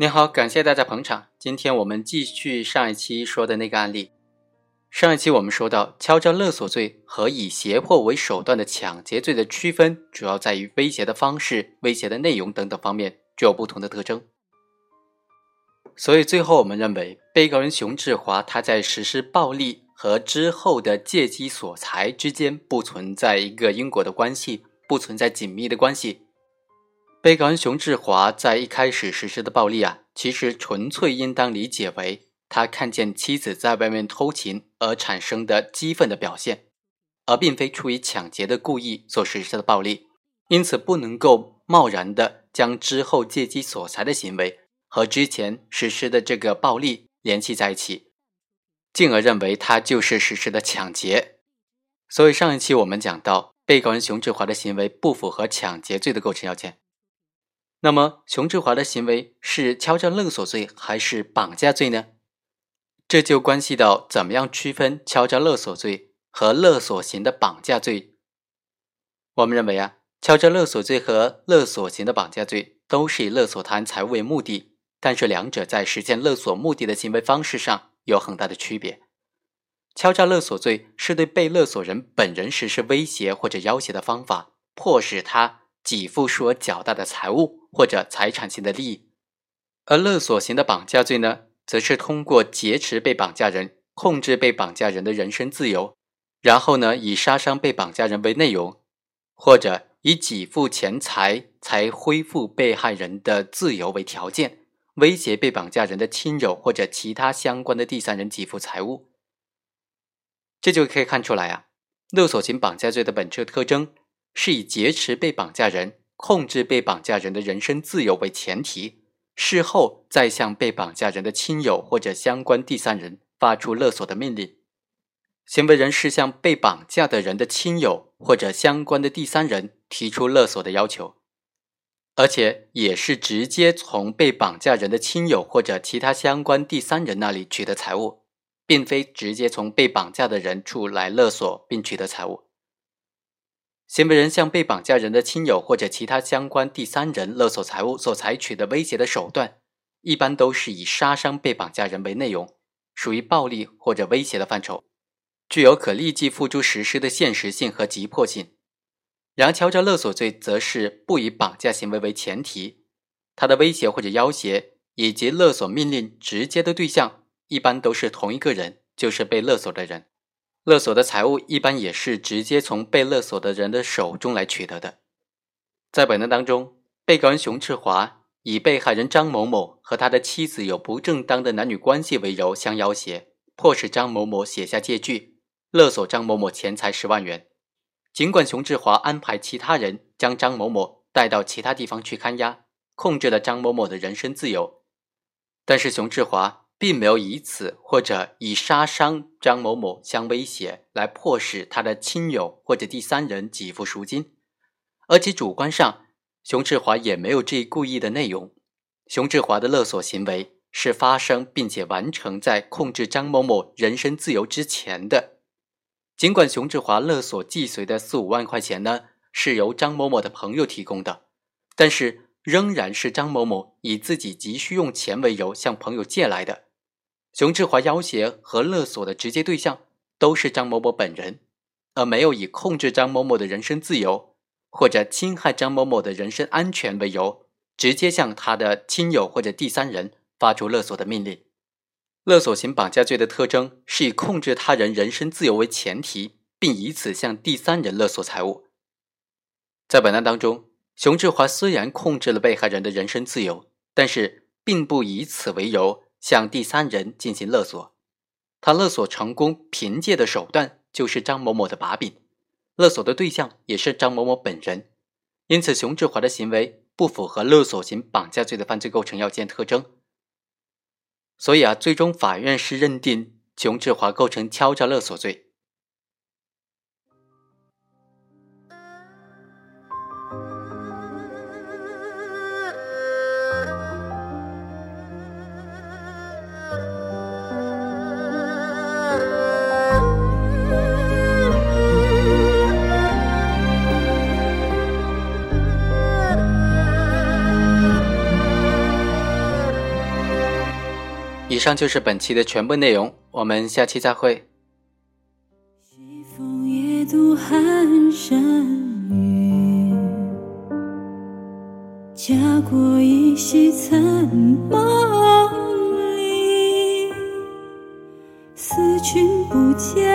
你好，感谢大家捧场。今天我们继续上一期说的那个案例。上一期我们说到，敲诈勒索罪和以胁迫为手段的抢劫罪的区分，主要在于威胁的方式、威胁的内容等等方面具有不同的特征。所以最后我们认为，被告人熊志华他在实施暴力和之后的借机索财之间不存在一个因果的关系，不存在紧密的关系。被告人熊志华在一开始实施的暴力啊，其实纯粹应当理解为。他看见妻子在外面偷情而产生的激愤的表现，而并非出于抢劫的故意所实施的暴力，因此不能够贸然的将之后借机索财的行为和之前实施的这个暴力联系在一起，进而认为他就是实施的抢劫。所以上一期我们讲到，被告人熊志华的行为不符合抢劫罪的构成要件。那么，熊志华的行为是敲诈勒索罪还是绑架罪呢？这就关系到怎么样区分敲诈勒索罪和勒索型的绑架罪。我们认为啊，敲诈勒索罪和勒索型的绑架罪都是以勒索他人财物为目的，但是两者在实现勒索目的的行为方式上有很大的区别。敲诈勒索罪是对被勒索人本人实施威胁或者要挟的方法，迫使他给付数额较大的财物或者财产性的利益，而勒索型的绑架罪呢？则是通过劫持被绑架人，控制被绑架人的人身自由，然后呢，以杀伤被绑架人为内容，或者以给付钱财才恢复被害人的自由为条件，威胁被绑架人的亲友或者其他相关的第三人给付财物。这就可以看出来啊，勒索型绑架罪的本质特征是以劫持被绑架人、控制被绑架人的人身自由为前提。事后再向被绑架人的亲友或者相关第三人发出勒索的命令，行为人是向被绑架的人的亲友或者相关的第三人提出勒索的要求，而且也是直接从被绑架人的亲友或者其他相关第三人那里取得财物，并非直接从被绑架的人处来勒索并取得财物。行为人向被绑架人的亲友或者其他相关第三人勒索财物所采取的威胁的手段，一般都是以杀伤被绑架人为内容，属于暴力或者威胁的范畴，具有可立即付诸实施的现实性和急迫性。然而，敲诈勒索罪则是不以绑架行为为前提，他的威胁或者要挟以及勒索命令直接的对象一般都是同一个人，就是被勒索的人。勒索的财物一般也是直接从被勒索的人的手中来取得的。在本案当中，被告人熊志华以被害人张某某和他的妻子有不正当的男女关系为由相要挟，迫使张某某写下借据，勒索张某某钱财十万元。尽管熊志华安排其他人将张某某带到其他地方去看押，控制了张某某的人身自由，但是熊志华。并没有以此或者以杀伤张某某相威胁来迫使他的亲友或者第三人给付赎金，而且主观上，熊志华也没有这一故意的内容。熊志华的勒索行为是发生并且完成在控制张某某人身自由之前的。尽管熊志华勒索既遂的四五万块钱呢是由张某某的朋友提供的，但是仍然是张某某以自己急需用钱为由向朋友借来的。熊志华要挟和勒索的直接对象都是张某某本人，而没有以控制张某某的人身自由或者侵害张某某的人身安全为由，直接向他的亲友或者第三人发出勒索的命令。勒索型绑架罪的特征是以控制他人人身自由为前提，并以此向第三人勒索财物。在本案当中，熊志华虽然控制了被害人的人身自由，但是并不以此为由。向第三人进行勒索，他勒索成功凭借的手段就是张某某的把柄，勒索的对象也是张某某本人，因此熊志华的行为不符合勒索型绑架罪的犯罪构成要件特征。所以啊，最终法院是认定熊志华构成敲诈勒索罪。上就是本期的全部内容，我们下期再会。西风夜渡寒山雨，家国依稀残梦里，思君不见，